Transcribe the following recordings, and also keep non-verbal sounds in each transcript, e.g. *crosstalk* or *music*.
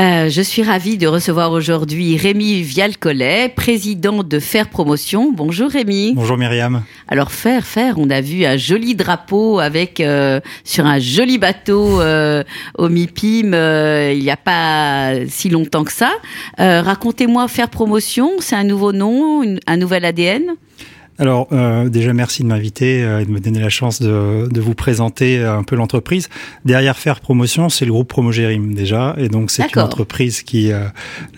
Euh, je suis ravie de recevoir aujourd'hui Rémi Vialcollet, président de Faire Promotion. Bonjour Rémi. Bonjour Myriam. Alors Faire, Faire, on a vu un joli drapeau avec euh, sur un joli bateau euh, au MIPIM euh, il n'y a pas si longtemps que ça. Euh, Racontez-moi Faire Promotion, c'est un nouveau nom, une- un nouvel ADN Alors euh, déjà merci de m'inviter euh, et de me donner la chance de, de vous présenter euh, un peu l'entreprise. Derrière Faire Promotion, c'est le groupe Promogérim déjà, et donc c'est une entreprise qui euh,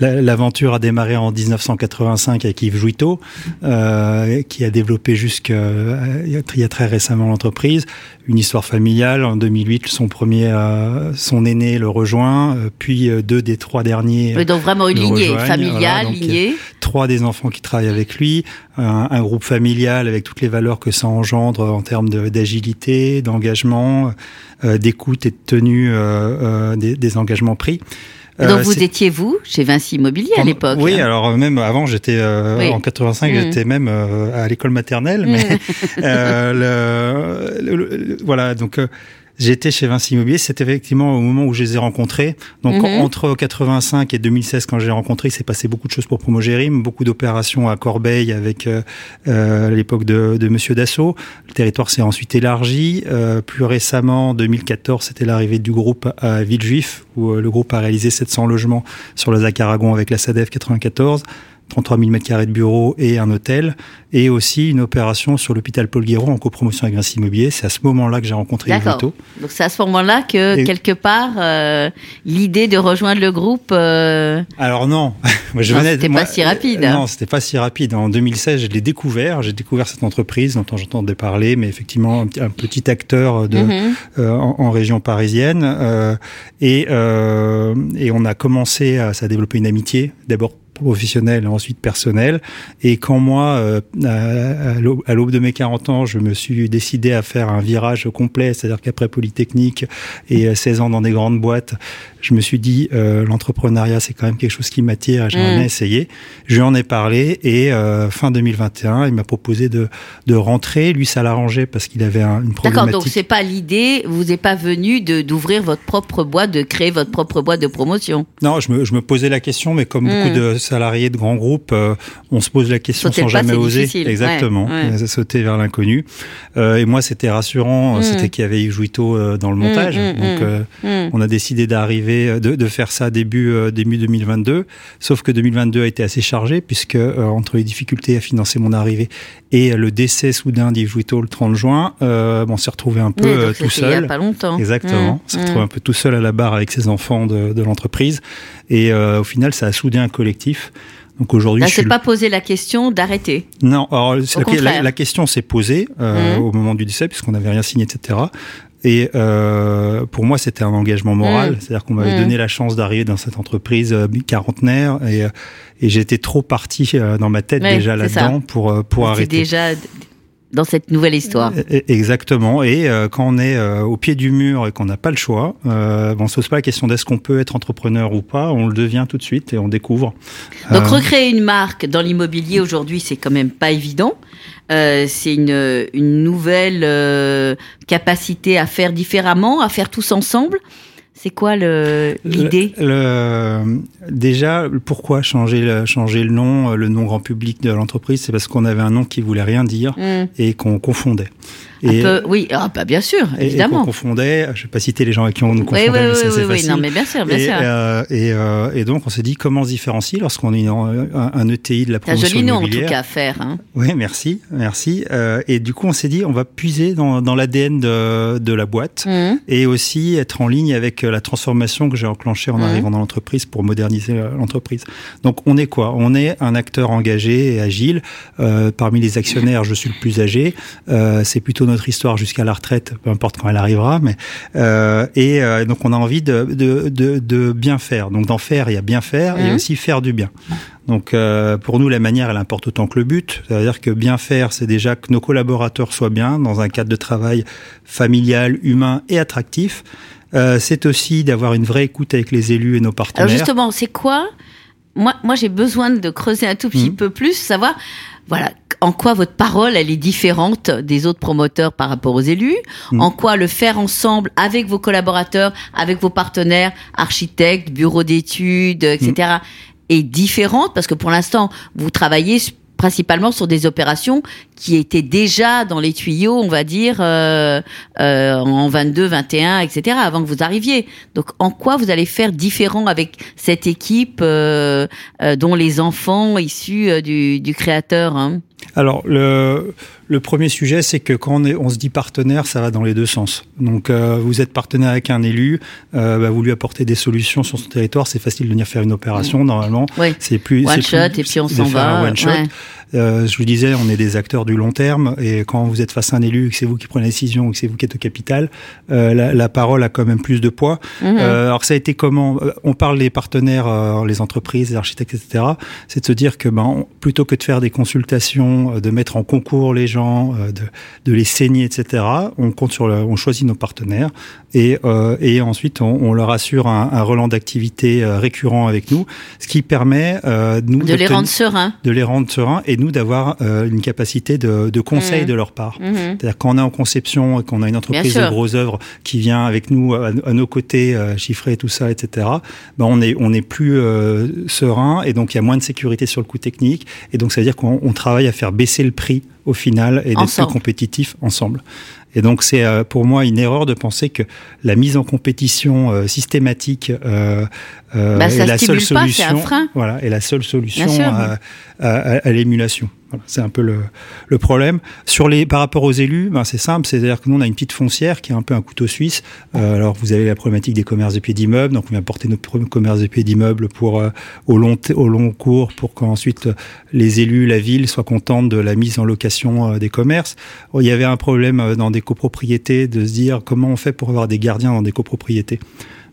la- l'aventure a démarré en 1985 avec Yves Jouiteau, euh, qui a développé jusqu'à il y a- il y a très récemment l'entreprise. Une histoire familiale. En 2008, son premier, euh, son aîné le rejoint, euh, puis euh, deux des trois derniers. Donc vraiment une lignée familiale, voilà, lignée. Trois des enfants qui travaillent avec lui, un, un groupe familial avec toutes les valeurs que ça engendre en termes de- d'agilité, d'engagement, euh, d'écoute et de tenue euh, euh, des, des engagements pris. Donc vous étiez vous chez Vinci Immobilier à l'époque. Oui, hein. alors même avant, j'étais Oui. en 85, Mm. j'étais même à l'école maternelle, mais *laughs* le- le- le- voilà, donc j'étais chez Vinci Immobilier, c'était effectivement au moment où je les ai rencontrés. Donc Mhm. entre 85 et 2016, quand j'ai rencontré, il s'est passé beaucoup de choses pour Promogérim, beaucoup d'opérations à Corbeil avec euh, euh, l'époque de, de Monsieur Dassault. Le territoire s'est ensuite élargi. Euh, plus récemment, en 2014, c'était l'arrivée du groupe à Villejuif, où euh, le groupe a réalisé 700 logements sur le Zac Aragon avec la SADEF 94. 33 000 mètres carrés de bureaux et un hôtel, et aussi une opération sur l'hôpital Paul Guéron en copromotion avec Vinci Immobilier. C'est à ce moment-là que j'ai rencontré. Jouteau. Donc c'est à ce moment-là que Et- quelque part euh, l'idée de rejoindre le groupe. euh, Alors non, *laughs* je Non, venais. c'était pas si rapide. euh, Non, c'était pas si rapide. En 2016, je l'ai découvert. J'ai découvert cette entreprise dont j'entendais parler, mais effectivement un, petit- un petit acteur de, mhm. euh, en, en région parisienne. euh, et, euh, et on a commencé à, ça a développé une amitié, d'abord professionnelle, ensuite personnelle. Et quand moi, euh, à, l'aube- de mes 40 ans, je me suis décidé à faire un virage complet, c'est-à-dire qu'après Polytechnique et euh, 16 ans dans des grandes boîtes, je me suis dit, euh, l'entrepreneuriat, c'est quand même quelque chose qui m'attire et j'aimerais Mm. bien essayer. Je lui en ai parlé et euh, fin 2021, il m'a proposé de, de rentrer. Lui, ça l'arrangeait parce qu'il avait un- une problématique. D'accord, donc c'est pas l'idée, vous n'est pas venu d'ouvrir votre propre boîte, de créer votre propre boîte de promotion? Non, je me, je me posais la question, mais comme Mm. beaucoup de salariés de grands groupes, euh, on se pose la question Sauter sans pas, jamais oser. difficile. Exactement, Ouais, ouais. Euh, sauter vers l'inconnu. Euh, et moi, c'était rassurant, euh, Mm. c'était qu'il y avait Yves euh, dans le montage. mm, donc, Hmm. on a décidé d'arriver, de, de faire ça début, début 2022. Sauf que 2022 a été assez chargé, puisque entre les difficultés à financer mon arrivée et le décès soudain d'Yves Jouiteau le 30 juin, euh, bon, on s'est retrouvé un peu Oui, euh, tout Il y a seul. pas longtemps. Exactement. On s'est hmm. retrouvé un peu tout seul à la barre avec ses enfants de, de l'entreprise. Et euh, au final, ça a soudé un collectif. Donc aujourd'hui, je suis c'est le- pas posé la question d'arrêter. non. Alors la, la- question s'est posée euh, Mhm. au moment du décès puisqu'on n'avait rien signé, etc. Et euh, pour moi, c'était un engagement moral, Mhm. c'est-à-dire qu'on m'avait Mhm. donné la chance d'arriver dans cette entreprise euh, quarantenaire et, euh, et j'étais trop parti euh, dans ma tête déjà là-dedans pour pour arrêter. déjà dans cette nouvelle histoire. Exactement. Et euh, quand on est euh, au pied du mur et qu'on n'a pas le choix, euh, on se pose pas la question d'est-ce qu'on peut être entrepreneur ou pas. On le devient tout de suite et on découvre. Donc Euh, recréer une marque dans l'immobilier aujourd'hui, c'est quand même pas évident. C'est une, une nouvelle capacité à faire différemment, à faire tous ensemble. C'est quoi l'idée? Déjà, pourquoi changer le, changer le nom, euh, le nom grand public de l'entreprise? C'est parce qu'on avait un nom qui voulait rien dire Hmm. et qu'on confondait. Et, peu- oui, ah, bah, bien sûr, et- et évidemment. confondait. Je vais pas citer les gens avec qui on nous confondait, oui, mais oui, c'est assez oui, facile. non, mais bien sûr, bien et, sûr. euh, et, euh, et donc on s'est dit comment se différencier lorsqu'on est en- un, un ETI de la C'est un promotion joli nom en tout cas à faire. hein. Oui, merci, merci. Euh, et du coup, on s'est dit, on va puiser dans, dans l'ADN de, de la boîte Mhm. et aussi être en ligne avec euh, la transformation que j'ai enclenchée en Mhm. arrivant dans l'entreprise pour moderniser euh, l'entreprise. Donc, on est quoi? On est un acteur engagé et agile. Euh, parmi les actionnaires, je suis le plus âgé. Euh, C'est plutôt plutôt notre histoire jusqu'à la retraite, peu importe quand elle arrivera. Mais euh, et euh, donc on a envie de, de, de, de bien faire. Donc d'en faire, il y a bien faire et Mhm. aussi faire du bien. Donc euh, pour nous, la manière, elle importe autant que le but. C'est-à-dire que bien faire, c'est déjà que nos collaborateurs soient bien dans un cadre de travail familial, humain et attractif. C'est aussi d'avoir une vraie écoute avec les élus et nos partenaires. Alors justement, c'est quoi? Moi, moi j'ai besoin de creuser un tout petit Mhm. peu plus, savoir, voilà, en quoi votre parole, elle est différente des autres promoteurs par rapport aux élus, en quoi le faire ensemble avec vos collaborateurs, avec vos partenaires, architectes, bureaux d'études, etc., est différente, parce que pour l'instant, vous travaillez principalement sur des opérations qui étaient déjà dans les tuyaux, on va dire, euh, euh, en 22, 21, etc., avant que vous arriviez. Donc, en quoi vous allez faire différent avec cette équipe euh, euh, dont les enfants issus euh, du, du créateur hein? Alors, le, le premier sujet, c'est que quand on, est, on se dit partenaire, ça va dans les deux sens. Donc, euh, vous êtes partenaire avec un élu, euh, bah, vous lui apportez des solutions sur son territoire, c'est facile de venir faire une opération, normalement. Oui. C'est plus One c'est shot, plus et puis on s'en va. one shot. ouais. Euh, je vous disais, on est des acteurs du long terme, et quand vous êtes face à un élu, que c'est vous qui prenez la décision, que c'est vous qui êtes au capital, euh, la, la parole a quand même plus de poids. Mhm. Euh, alors ça a été comment Euh, On parle des partenaires, euh, les entreprises, les architectes, etc. C'est de se dire que ben, on- plutôt que de faire des consultations, euh, de mettre en concours les gens, euh, de, de les saigner, etc. On compte sur, le, on choisit nos partenaires et, euh, et ensuite on, on leur assure un, un relan d'activité récurrent avec nous, ce qui permet euh, nous De les rendre sereins. de les rendre sereins et nous d'avoir euh, une capacité de, de conseil Mhm. de leur part. Mhm. C'est-à-dire quand on est en conception et qu'on a une entreprise de gros œuvres qui vient avec nous à, à nos côtés chiffrer tout ça, etc. Ben on est on est plus serein et donc il y a moins de sécurité sur le coût technique et donc ça veut dire qu'on on travaille à faire baisser le prix au final et d'être plus Ensemble. compétitif ensemble. Et donc c'est euh, pour moi une erreur de penser que la mise en compétition euh, systématique euh, Bah, est la seule pas, solution. un frein. Voilà, est la seule solution sûr. à, à- à- à l'émulation. Voilà, c'est un peu le, le problème. Sur les, par rapport aux élus, ben c'est simple, c'est-à-dire que nous on a une petite foncière qui est un peu un couteau suisse. Alors vous avez la problématique des commerces de pieds d'immeubles, donc on vient porter nos commerces de pieds d'immeubles pour au long au long cours pour qu'ensuite les élus, la ville soient contentes de la mise en location euh, des commerces. Oh, Il y avait un problème euh, dans des copropriétés de se dire comment on fait pour avoir des gardiens dans des copropriétés.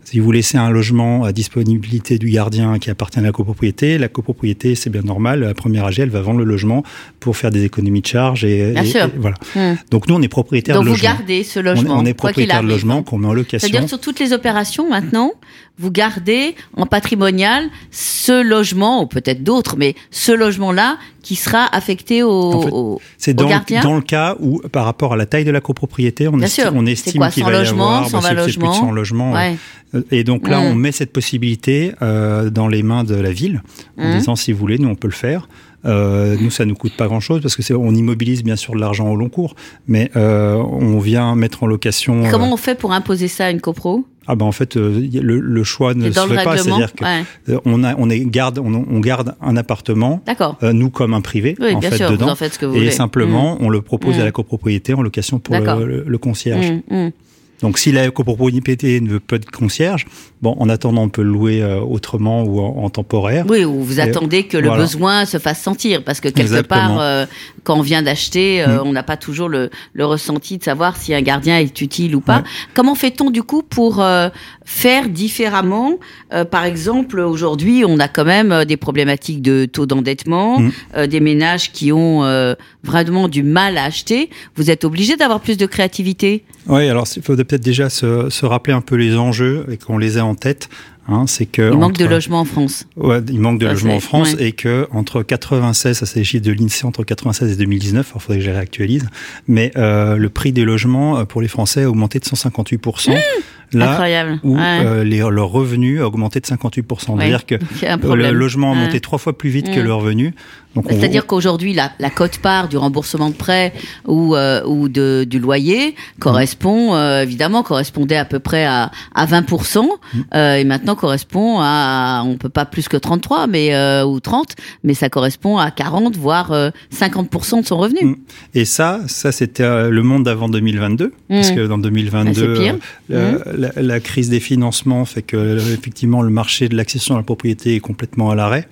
Si vous laissez un logement à disponibilité du gardien qui appartient à la copropriété, la copropriété, c'est bien normal, la première AG, elle va vendre le logement pour faire des économies de charges. Et, Bien et- sûr. et voilà. Mhm. Donc nous, on est propriétaire Donc de vous logement. gardez ce On est- logement. on est, quoi qu'il propriétaire de logement qu'on met en location. C'est-à-dire sur toutes les opérations maintenant, vous gardez en patrimonial ce logement, ou peut-être d'autres, mais ce logement-là qui sera affecté au, En fait, au- C'est dans, dans le cas où, par rapport à la taille de la copropriété, on Bien estime, sûr. on qu'il 100 va y logements, avoir 120 c'est- c'est plus de logements 100 logements. Ouais. Euh, Et donc là, Mm. on met cette possibilité euh, dans les mains de la ville, en Mm. disant si vous voulez, nous on peut le faire. Euh, nous, ça nous coûte pas grand-chose parce que c'est on immobilise bien sûr de l'argent au long cours, mais euh, on vient mettre en location. euh, Comment on fait pour imposer ça à une copro? Ah ben en fait, euh, le, le choix ne se fait pas, c'est-à-dire que Ouais. euh, on a on est garde on, on garde un appartement. D'accord. euh, nous comme un privé Oui, en fait sûr, dedans vous en faites ce que vous et voulez. simplement on le propose Mm. à la copropriété en location pour le- le concierge. Donc si la copropriété ne veut pas de concierge, bon en attendant on peut le louer euh, autrement ou en, en temporaire. Oui, ou vous Et attendez que le besoin se fasse sentir, parce que quelque Exactement. part, euh, quand on vient d'acheter, euh, Mm. on n'a pas toujours le, le ressenti de savoir si un gardien est utile ou pas. Ouais. Comment fait-on du coup pour euh, faire différemment Par exemple, aujourd'hui, on a quand même des problématiques de taux d'endettement, Mm. des ménages qui ont vraiment du mal à acheter. Vous êtes obligé d'avoir plus de créativité. Oui, alors il faut peut-être déjà se, se rappeler un peu les enjeux et qu'on les ait en tête. Hein, c'est que Il manque de logements en France. Ouais, il manque de logements en France ouais. et que entre 96, ça c'est les chiffres de l'INSEE entre 96 et 2019, il faudrait que je les réactualise, mais euh, le prix des logements euh, pour les Français a augmenté de 158%. Là Incroyable. où Ouais. euh, les, leur revenu a augmenté de 58%. Ouais. C'est-à-dire que *laughs* euh, le logement a Ouais. monté trois fois plus vite que Mm. le revenu. Donc on- C'est-à-dire qu'aujourd'hui, la, la cote-part du remboursement de prêt ou, euh, ou de, du loyer correspond, euh, évidemment, correspondait à peu près à, à 20%, euh, et maintenant correspond à, on peut pas plus que 33, mais, euh, ou 30, mais ça correspond à 40, voire euh, 50% de son revenu. Mm. Et ça, ça c'était euh, le monde d'avant 2022, parce Mm. que dans 2022, La crise des financements fait que euh, effectivement le marché de l'accession à la propriété est complètement à l'arrêt.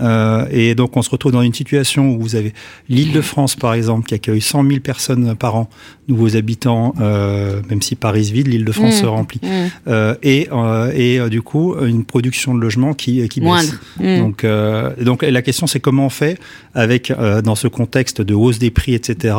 Euh, et donc on se retrouve dans une situation où vous avez l'île de France, par exemple, qui accueille 100 000 personnes par an, nouveaux habitants, euh, même si Paris se vide, l'île de France Mmh. se remplit. Mmh. Euh, et et du coup, une production de logements qui, qui baisse. Mmh. Donc, donc la question, c'est comment on fait avec, dans ce contexte de hausse des prix, etc.,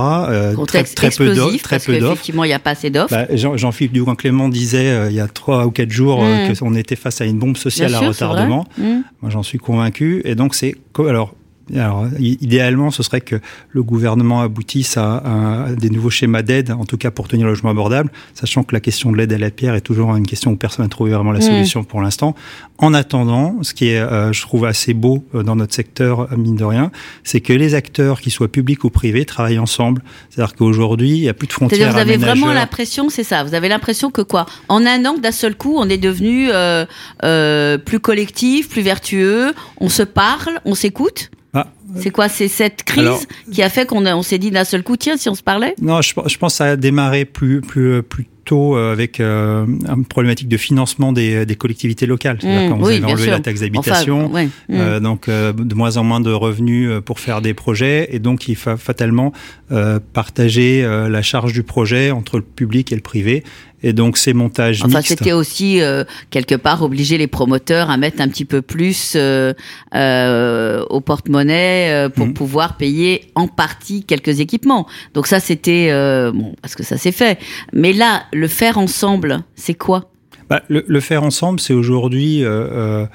Contexte très, très peu d'offres. explosif, Très peu d'offres. qu'effectivement, il n'y a pas assez d'offres. Bah, Jean- Jean-Philippe Dugan-Clément disait il y a trois ou quatre jours euh, Mm. qu'on était face à une bombe Bien sociale à sûr, retardement. Mmh. Moi, j'en suis convaincu. Et donc, c'est co- alors. Alors, idéalement, ce serait que le gouvernement aboutisse à, à des nouveaux schémas d'aide, en tout cas pour tenir le logement abordable, sachant que la question de l'aide à la pierre est toujours une question où personne n'a trouvé vraiment la Mm. solution pour l'instant. En attendant, ce qui est, euh, je trouve, assez beau euh, dans notre secteur, euh, mine de rien, c'est que les acteurs, qu'ils soient publics ou privés, travaillent ensemble. C'est-à-dire qu'aujourd'hui, il n'y a plus de frontières vous avez vraiment l'impression, c'est ça, vous avez l'impression que quoi? En un an, d'un seul coup, on est devenu euh, euh, plus collectif, plus vertueux, on se parle, on s'écoute? Ah, C'est quoi C'est cette crise Alors- qui a fait qu'on on s'est dit d'un seul coup, tiens, si on se parlait? Non, je, je pense que ça a démarré plus, plus, plus tôt euh, avec euh, une problématique de financement des, des collectivités locales. C'est-à-dire Mmh, quand vous oui, avez enlevé sûr. la taxe d'habitation, Enfin, ouais, mmh. euh, donc euh, de moins en moins de revenus euh, pour faire des projets, et donc il faut fatalement euh, partager euh, la charge du projet entre le public et le privé. Et donc ces montages Enfin, c'était aussi euh, quelque part obliger les promoteurs à mettre un petit peu plus euh, euh, au porte-monnaie euh, pour Mhm. pouvoir payer en partie quelques équipements. Donc ça, c'était euh, bon parce que ça s'est fait. Mais là, le faire ensemble, c'est quoi? Bah, le, le faire ensemble, c'est aujourd'hui. euh,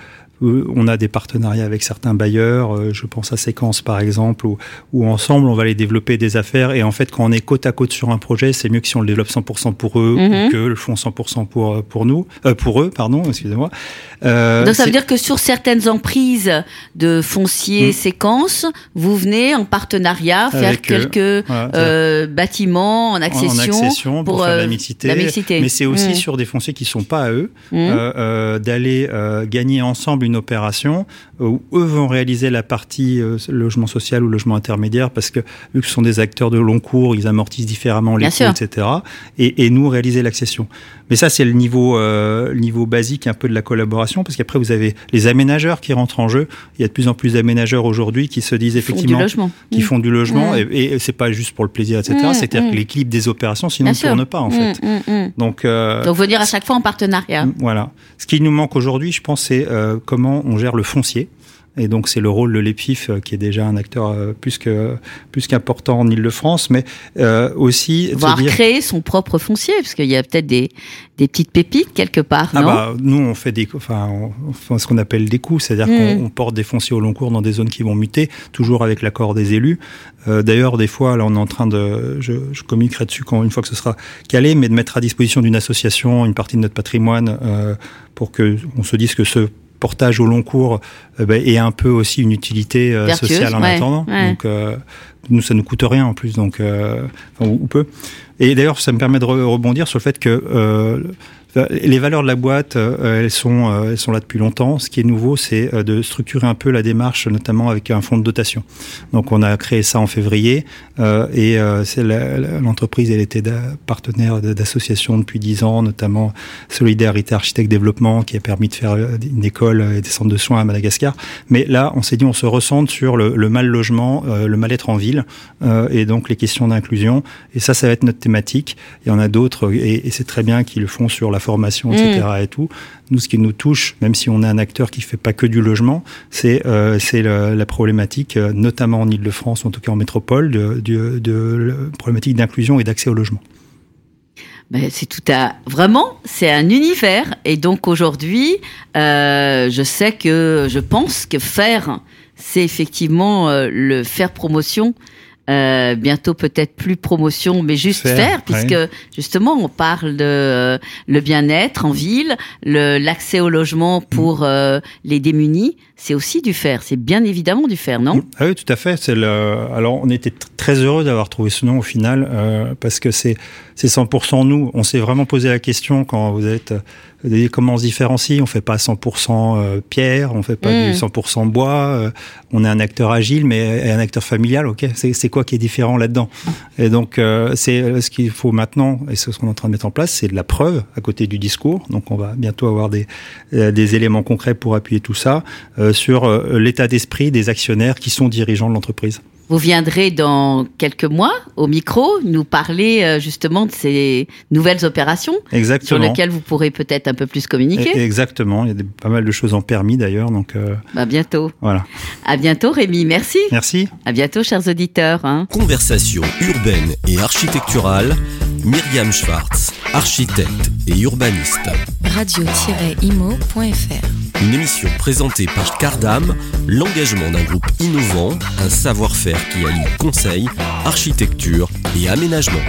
on a des partenariats avec certains bailleurs, euh, je pense à Séquence par exemple, où, où ensemble on va aller développer des affaires. Et en fait, quand on est côte à côte sur un projet, c'est mieux que si on le développe 100% pour eux Mhm. ou que le font 100% pour, pour nous, euh, pour eux, pardon, excusez-moi. Euh, Donc ça veut dire que sur certaines emprises de foncier Mhm. séquences, vous venez en partenariat faire Avec quelques euh, bâtiments en en accession. accession pour, pour, faire la euh, mixité. la mixité. Mais c'est aussi Mhm. sur des fonciers qui sont pas à eux, Mhm. euh, euh, d'aller euh, gagner ensemble une opération où eux vont réaliser la partie euh, logement social ou logement intermédiaire parce que vu que ce sont des acteurs de long cours, ils amortissent différemment les Bien coûts, sûr. etc. Et, et nous réaliser l'accession. Mais ça c'est le niveau euh, niveau basique un peu de la collaboration parce qu'après vous avez les aménageurs qui rentrent en jeu. Il y a de plus en plus d'aménageurs aujourd'hui qui se disent effectivement qui font du logement Mm. et, et c'est pas juste pour le plaisir, etc. Mm, C'est-à-dire mm. que l'équilibre des opérations sinon ne tourne pas en fait. Donc, euh, Donc venir à chaque fois en partenariat. voilà. Ce qui nous manque aujourd'hui, je pense, c'est euh, comment on gère le foncier. Et donc c'est le rôle de l'EPIF euh, qui est déjà un acteur euh, plus que plus qu'important en Ile-de-France, mais euh, aussi dire créer son propre foncier, parce qu'il y a peut-être des, des petites pépites quelque part, ah non bah nous on fait des enfin on, on fait ce qu'on appelle des coups, c'est-à-dire Mm. qu'on on porte des fonciers au long cours dans des zones qui vont muter, toujours avec l'accord des élus. Euh, D'ailleurs des fois là on est en train de je, je communiquerai dessus quand une fois que ce sera calé, mais de mettre à disposition d'une association une partie de notre patrimoine euh, pour que on se dise que ce portage au long cours euh, bah, ait un peu aussi une utilité euh, sociale en ouais, attendant. ouais. Donc euh, nous ça nous coûte rien en plus donc euh, enfin, ou, ou peu. Et d'ailleurs ça me permet de re- rebondir sur le fait que les valeurs de la boîte, euh, elles sont, euh, elles sont là depuis longtemps. Ce qui est nouveau, c'est euh, de structurer un peu la démarche, notamment avec un fonds de dotation. Donc, on a créé ça en février, et c'est l'entreprise, elle était partenaire d'associations depuis dix ans, notamment Solidarité Architecte Développement, qui a permis de faire une école et des centres de soins à Madagascar. Mais là, on s'est dit, on se ressente sur le, mal logement, le mal-être en ville, et donc les questions d'inclusion. Et ça, ça va être notre thématique. Il y en a d'autres, et, et c'est très bien qu'ils le font sur la formation, etc. et tout. Nous, ce qui nous touche, même si on est un acteur qui fait pas que du logement, c'est euh, c'est la problématique, euh, notamment en Ile-de-France, en tout cas en métropole, de, de, de la problématique d'inclusion et d'accès au logement. Ben, c'est tout à vraiment, c'est un univers. Et donc aujourd'hui, euh, je sais que je pense que faire, c'est effectivement euh, le faire promotion. Euh, bientôt peut-être plus promotion, mais juste Faire, faire, puisque ouais. justement on parle de euh, le bien-être en ville, le- l'accès au logement pour euh, les démunis, c'est aussi du faire. C'est bien évidemment du faire, non? Ah oui, tout à fait. C'est le. Alors, on était tr- très heureux d'avoir trouvé ce nom au final euh, parce que c'est c'est 100% nous. On s'est vraiment posé la question quand vous êtes euh, vous avez dit comment on se différencie. On fait pas 100% euh, pierre, on fait pas du 100% bois. euh, on est un acteur agile, mais un acteur familial. Ok, c'est c'est quoi qui est différent là-dedans? Et donc, euh, c'est ce qu'il faut maintenant, et c'est ce qu'on est en train de mettre en place, c'est de la preuve à côté du discours. Donc, on va bientôt avoir des, des éléments concrets pour appuyer tout ça sur l'état d'esprit des actionnaires qui sont dirigeants de l'entreprise. Vous viendrez dans quelques mois au micro nous parler euh, justement de ces nouvelles opérations Exactement. sur lesquelles vous pourrez peut-être un peu plus communiquer. Exactement, il y a pas mal de choses en permis d'ailleurs. Donc, euh, bah bientôt. Voilà. À bientôt Rémi, merci. Merci. À bientôt chers auditeurs. Hein. Conversation urbaine et architecturale, Myriam Schwartz, architecte et urbaniste. Radio-imo.fr Une émission présentée par Cardam, l'engagement d'un groupe innovant, un savoir-faire qui allie conseil, architecture et aménagement.